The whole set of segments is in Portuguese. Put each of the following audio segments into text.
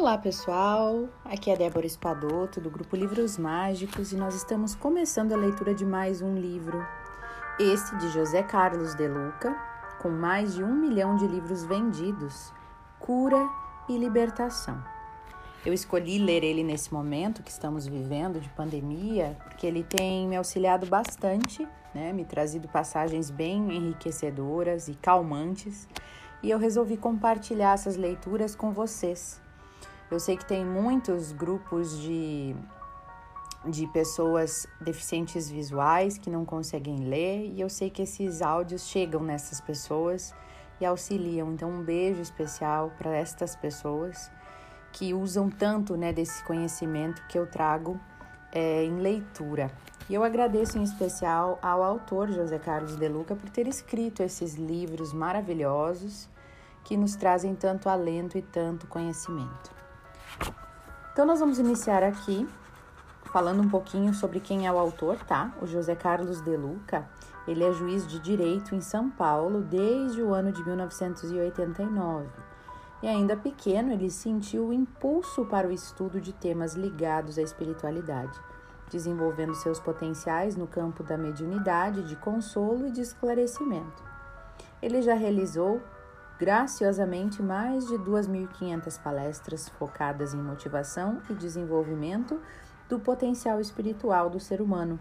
Olá pessoal, aqui é Débora Espadoto do grupo Livros Mágicos e nós estamos começando a leitura de mais um livro, esse de José Carlos de Luca, com mais de um milhão de livros vendidos, Cura e Libertação. Eu escolhi ler ele nesse momento que estamos vivendo de pandemia, porque ele tem me auxiliado bastante, né, me trazido passagens bem enriquecedoras e calmantes, e eu resolvi compartilhar essas leituras com vocês eu sei que tem muitos grupos de, de pessoas deficientes visuais que não conseguem ler, e eu sei que esses áudios chegam nessas pessoas e auxiliam. Então, um beijo especial para estas pessoas que usam tanto né, desse conhecimento que eu trago é, em leitura. E eu agradeço em especial ao autor José Carlos De Luca por ter escrito esses livros maravilhosos que nos trazem tanto alento e tanto conhecimento. Então, nós vamos iniciar aqui falando um pouquinho sobre quem é o autor, tá? O José Carlos De Luca. Ele é juiz de direito em São Paulo desde o ano de 1989. E ainda pequeno, ele sentiu o impulso para o estudo de temas ligados à espiritualidade, desenvolvendo seus potenciais no campo da mediunidade, de consolo e de esclarecimento. Ele já realizou graciosamente mais de 2.500 palestras focadas em motivação e desenvolvimento do potencial espiritual do ser humano,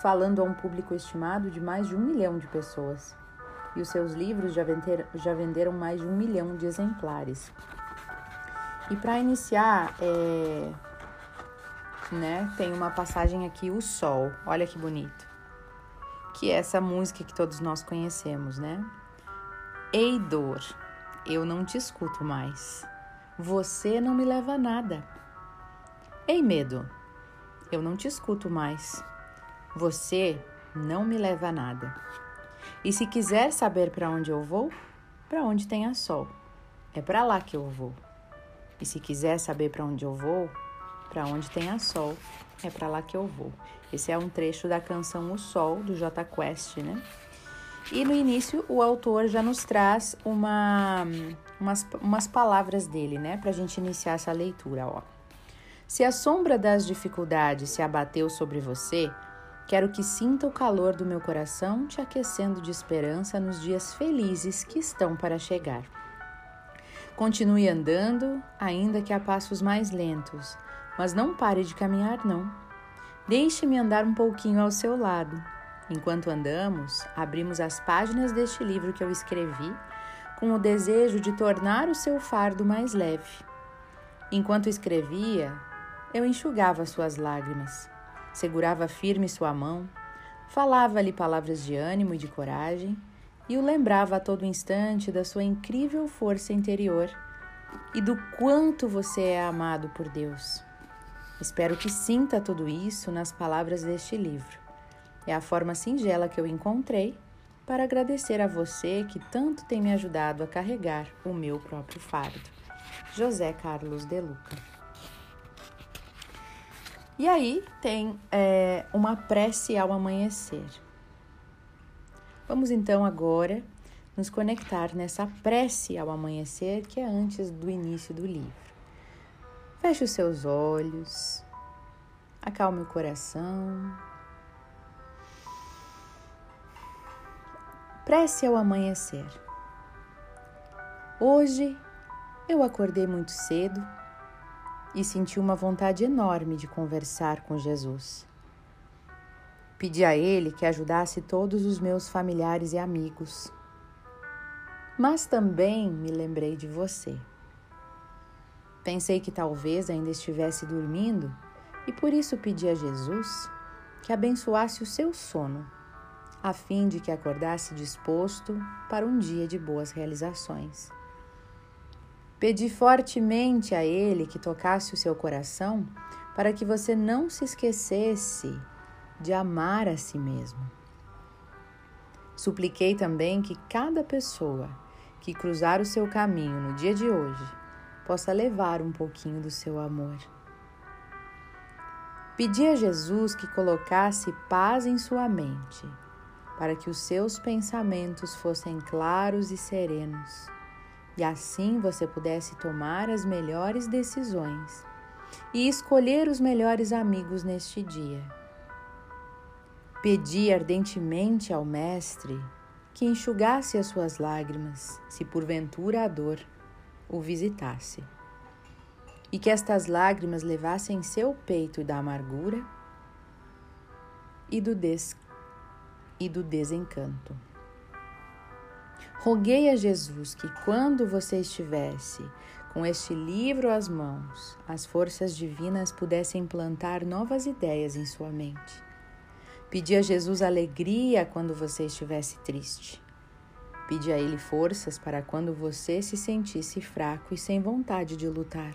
falando a um público estimado de mais de um milhão de pessoas. E os seus livros já, vender, já venderam mais de um milhão de exemplares. E para iniciar, é, né, tem uma passagem aqui, O Sol, olha que bonito. Que é essa música que todos nós conhecemos, né? Ei, dor, eu não te escuto mais. Você não me leva a nada. Ei, medo, eu não te escuto mais. Você não me leva a nada. E se quiser saber para onde eu vou, para onde tem a sol, é para lá que eu vou. E se quiser saber para onde eu vou, para onde tem a sol, é para lá que eu vou. Esse é um trecho da canção O Sol do J Quest, né? E no início o autor já nos traz uma, umas, umas palavras dele, né, para a gente iniciar essa leitura. Ó. Se a sombra das dificuldades se abateu sobre você, quero que sinta o calor do meu coração te aquecendo de esperança nos dias felizes que estão para chegar. Continue andando, ainda que a passos mais lentos, mas não pare de caminhar, não. Deixe-me andar um pouquinho ao seu lado Enquanto andamos, abrimos as páginas deste livro que eu escrevi com o desejo de tornar o seu fardo mais leve. Enquanto escrevia, eu enxugava suas lágrimas, segurava firme sua mão, falava-lhe palavras de ânimo e de coragem e o lembrava a todo instante da sua incrível força interior e do quanto você é amado por Deus. Espero que sinta tudo isso nas palavras deste livro. É a forma singela que eu encontrei para agradecer a você que tanto tem me ajudado a carregar o meu próprio fardo. José Carlos de Luca. E aí tem é, uma prece ao amanhecer. Vamos então agora nos conectar nessa prece ao amanhecer que é antes do início do livro. Feche os seus olhos, acalme o coração Prece ao amanhecer. Hoje eu acordei muito cedo e senti uma vontade enorme de conversar com Jesus. Pedi a Ele que ajudasse todos os meus familiares e amigos. Mas também me lembrei de você. Pensei que talvez ainda estivesse dormindo e por isso pedi a Jesus que abençoasse o seu sono a fim de que acordasse disposto para um dia de boas realizações. Pedi fortemente a Ele que tocasse o seu coração para que você não se esquecesse de amar a si mesmo. Supliquei também que cada pessoa que cruzar o seu caminho no dia de hoje possa levar um pouquinho do seu amor. Pedi a Jesus que colocasse paz em sua mente para que os seus pensamentos fossem claros e serenos e assim você pudesse tomar as melhores decisões e escolher os melhores amigos neste dia. Pedi ardentemente ao Mestre que enxugasse as suas lágrimas, se porventura a dor o visitasse, e que estas lágrimas levassem seu peito da amargura e do, des... e do desencanto. Roguei a Jesus que, quando você estivesse com este livro às mãos, as forças divinas pudessem plantar novas ideias em sua mente. Pedi a Jesus alegria quando você estivesse triste. Pedi a Ele forças para quando você se sentisse fraco e sem vontade de lutar.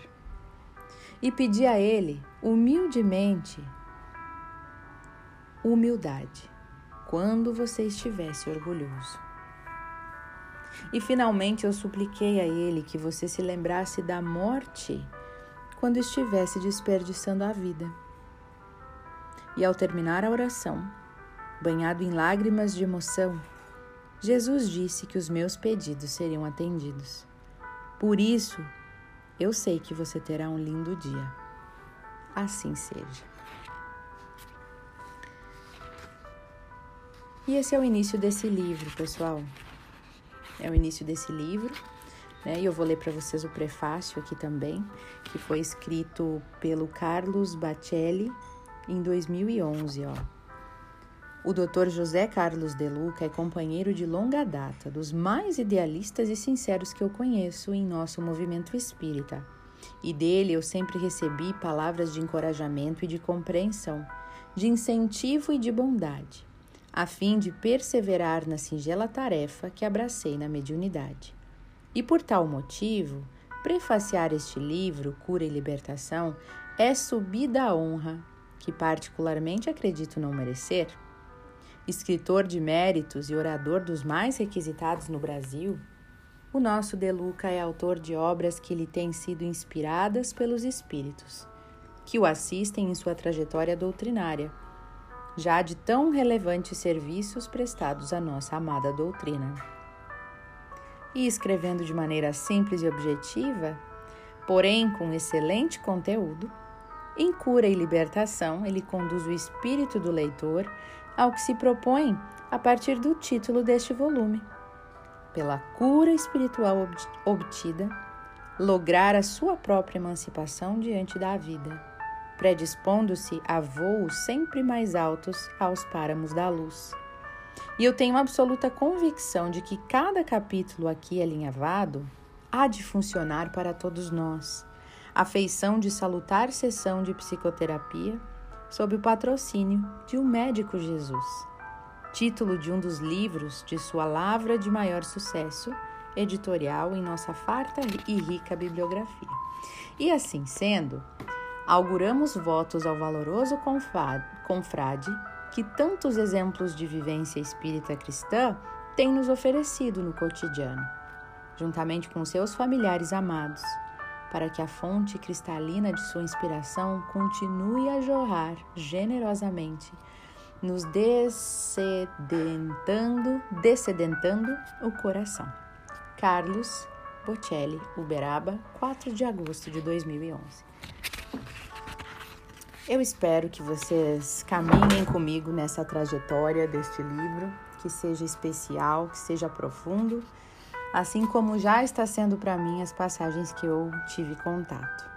E pedi a Ele, humildemente, humildade quando você estivesse orgulhoso. E finalmente eu supliquei a ele que você se lembrasse da morte quando estivesse desperdiçando a vida. E ao terminar a oração, banhado em lágrimas de emoção, Jesus disse que os meus pedidos seriam atendidos. Por isso, eu sei que você terá um lindo dia. Assim seja. E esse é o início desse livro, pessoal é o início desse livro. Né? E eu vou ler para vocês o prefácio aqui também, que foi escrito pelo Carlos Bacelli em 2011. Ó. O Dr. José Carlos De Luca é companheiro de longa data, dos mais idealistas e sinceros que eu conheço em nosso movimento espírita. E dele eu sempre recebi palavras de encorajamento e de compreensão, de incentivo e de bondade a fim de perseverar na singela tarefa que abracei na mediunidade. E por tal motivo, prefaciar este livro, Cura e Libertação, é subida à honra, que particularmente acredito não merecer. Escritor de méritos e orador dos mais requisitados no Brasil, o nosso De Luca é autor de obras que lhe têm sido inspiradas pelos espíritos, que o assistem em sua trajetória doutrinária já de tão relevantes serviços prestados à nossa amada doutrina. E escrevendo de maneira simples e objetiva, porém com excelente conteúdo, em cura e libertação, ele conduz o espírito do leitor ao que se propõe a partir do título deste volume. Pela cura espiritual obtida, lograr a sua própria emancipação diante da vida predispondo-se a voos sempre mais altos aos páramos da luz. E eu tenho absoluta convicção de que cada capítulo aqui alinhavado há de funcionar para todos nós. A feição de salutar sessão de psicoterapia sob o patrocínio de um médico Jesus. Título de um dos livros de sua lavra de maior sucesso editorial em nossa farta e rica bibliografia. E assim sendo, auguramos votos ao valoroso confrade que tantos exemplos de vivência espírita cristã tem nos oferecido no cotidiano, juntamente com seus familiares amados, para que a fonte cristalina de sua inspiração continue a jorrar generosamente, nos descedentando, descedentando o coração. Carlos Bocelli, Uberaba, 4 de agosto de 2011. Eu espero que vocês caminhem comigo nessa trajetória deste livro, que seja especial, que seja profundo, assim como já está sendo para mim as passagens que eu tive contato.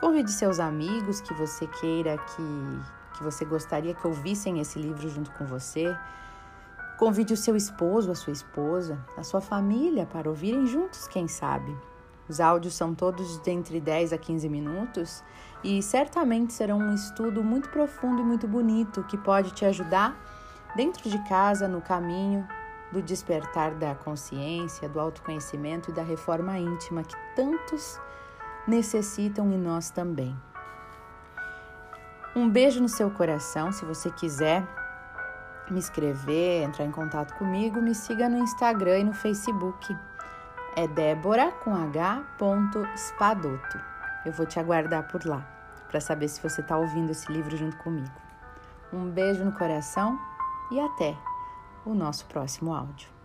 Convide seus amigos que você queira que, que você gostaria que ouvissem esse livro junto com você. Convide o seu esposo, a sua esposa, a sua família para ouvirem juntos, quem sabe. Os áudios são todos de entre 10 a 15 minutos e certamente serão um estudo muito profundo e muito bonito que pode te ajudar dentro de casa, no caminho do despertar da consciência, do autoconhecimento e da reforma íntima que tantos necessitam e nós também. Um beijo no seu coração. Se você quiser me escrever, entrar em contato comigo, me siga no Instagram e no Facebook. É Débora com H. Spadoto. Eu vou te aguardar por lá para saber se você está ouvindo esse livro junto comigo. Um beijo no coração e até o nosso próximo áudio.